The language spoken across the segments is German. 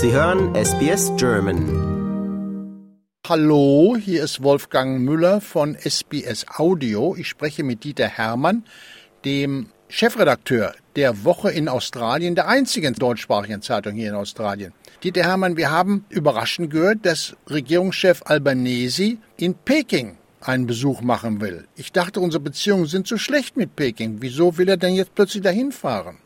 Sie hören SBS German. Hallo, hier ist Wolfgang Müller von SBS Audio. Ich spreche mit Dieter Hermann, dem Chefredakteur der Woche in Australien, der einzigen deutschsprachigen Zeitung hier in Australien. Dieter Hermann, wir haben überraschend gehört, dass Regierungschef Albanese in Peking einen Besuch machen will. Ich dachte, unsere Beziehungen sind so schlecht mit Peking. Wieso will er denn jetzt plötzlich dahin fahren?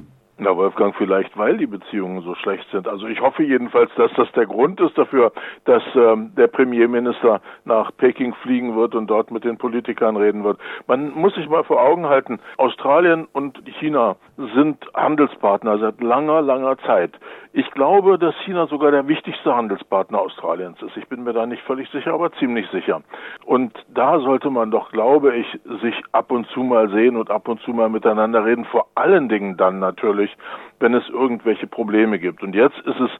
Na, Wolfgang, vielleicht weil die Beziehungen so schlecht sind. Also ich hoffe jedenfalls, dass das der Grund ist dafür, dass ähm, der Premierminister nach Peking fliegen wird und dort mit den Politikern reden wird. Man muss sich mal vor Augen halten, Australien und China sind Handelspartner seit langer, langer Zeit. Ich glaube, dass China sogar der wichtigste Handelspartner Australiens ist. Ich bin mir da nicht völlig sicher, aber ziemlich sicher. Und da sollte man doch, glaube ich, sich ab und zu mal sehen und ab und zu mal miteinander reden. Vor allen Dingen dann natürlich, wenn es irgendwelche Probleme gibt. Und jetzt ist es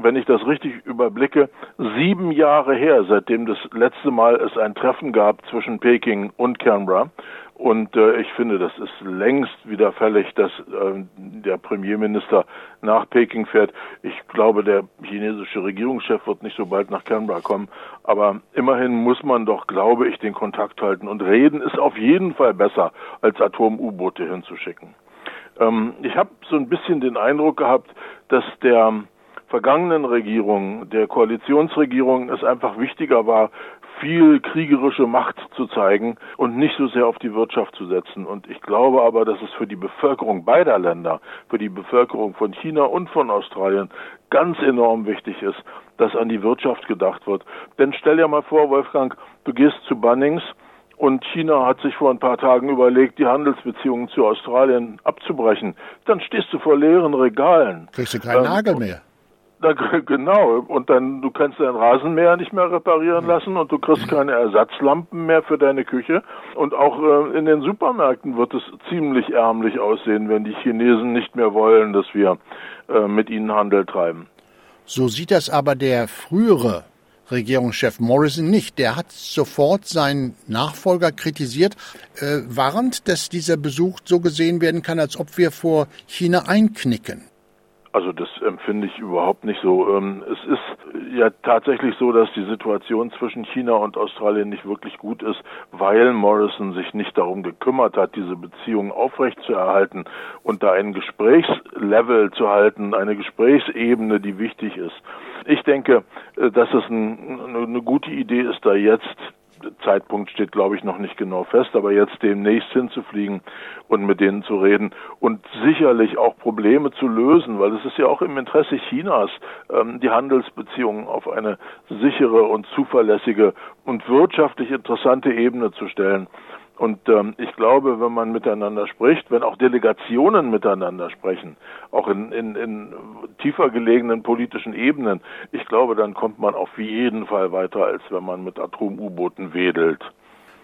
wenn ich das richtig überblicke, sieben Jahre her, seitdem das letzte Mal es ein Treffen gab zwischen Peking und Canberra. Und äh, ich finde, das ist längst wieder fällig, dass äh, der Premierminister nach Peking fährt. Ich glaube, der chinesische Regierungschef wird nicht so bald nach Canberra kommen. Aber immerhin muss man doch, glaube ich, den Kontakt halten. Und reden ist auf jeden Fall besser, als Atom-U-Boote hinzuschicken. Ähm, ich habe so ein bisschen den Eindruck gehabt, dass der vergangenen Regierung, der Koalitionsregierung, es einfach wichtiger war, viel kriegerische Macht zu zeigen und nicht so sehr auf die Wirtschaft zu setzen. Und ich glaube aber, dass es für die Bevölkerung beider Länder, für die Bevölkerung von China und von Australien ganz enorm wichtig ist, dass an die Wirtschaft gedacht wird. Denn stell dir mal vor, Wolfgang, du gehst zu Bunnings und China hat sich vor ein paar Tagen überlegt, die Handelsbeziehungen zu Australien abzubrechen. Dann stehst du vor leeren Regalen. Kriegst du keinen ähm, Nagel mehr. Na, genau. Und dann, du kannst dein Rasenmäher nicht mehr reparieren lassen und du kriegst keine Ersatzlampen mehr für deine Küche. Und auch äh, in den Supermärkten wird es ziemlich ärmlich aussehen, wenn die Chinesen nicht mehr wollen, dass wir äh, mit ihnen Handel treiben. So sieht das aber der frühere Regierungschef Morrison nicht. Der hat sofort seinen Nachfolger kritisiert, äh, warnt, dass dieser Besuch so gesehen werden kann, als ob wir vor China einknicken. Also das empfinde ich überhaupt nicht so. Ähm, es ist ja tatsächlich so, dass die Situation zwischen China und Australien nicht wirklich gut ist, weil Morrison sich nicht darum gekümmert hat, diese Beziehungen aufrechtzuerhalten und da ein Gesprächslevel zu halten, eine Gesprächsebene, die wichtig ist. Ich denke, äh, dass es eine gute Idee ist, da jetzt Zeitpunkt steht, glaube ich, noch nicht genau fest, aber jetzt demnächst hinzufliegen und mit denen zu reden und sicherlich auch Probleme zu lösen, weil es ist ja auch im Interesse Chinas, ähm, die Handelsbeziehungen auf eine sichere und zuverlässige und wirtschaftlich interessante Ebene zu stellen. Und ähm, ich glaube, wenn man miteinander spricht, wenn auch Delegationen miteinander sprechen, auch in, in, in tiefer gelegenen politischen Ebenen, ich glaube, dann kommt man auf jeden Fall weiter, als wenn man mit Atom-U-Booten wedelt.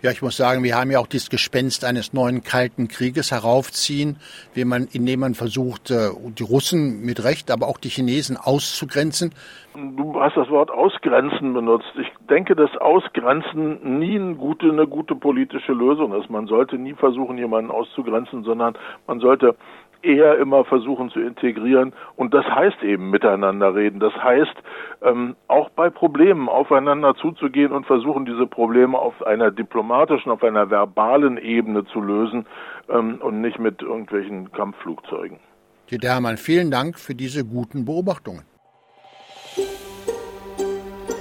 Ja, ich muss sagen, wir haben ja auch dieses Gespenst eines neuen Kalten Krieges heraufziehen, man, indem man versucht, äh, die Russen mit Recht, aber auch die Chinesen auszugrenzen. Du hast das Wort ausgrenzen benutzt. Ich denke, dass Ausgrenzen nie eine gute, eine gute politische Lösung ist. Man sollte nie versuchen, jemanden auszugrenzen, sondern man sollte eher immer versuchen zu integrieren. Und das heißt eben miteinander reden. Das heißt, ähm, auch bei Problemen aufeinander zuzugehen und versuchen, diese Probleme auf einer diplomatischen, auf einer verbalen Ebene zu lösen ähm, und nicht mit irgendwelchen Kampfflugzeugen. Dieter Hermann, vielen Dank für diese guten Beobachtungen.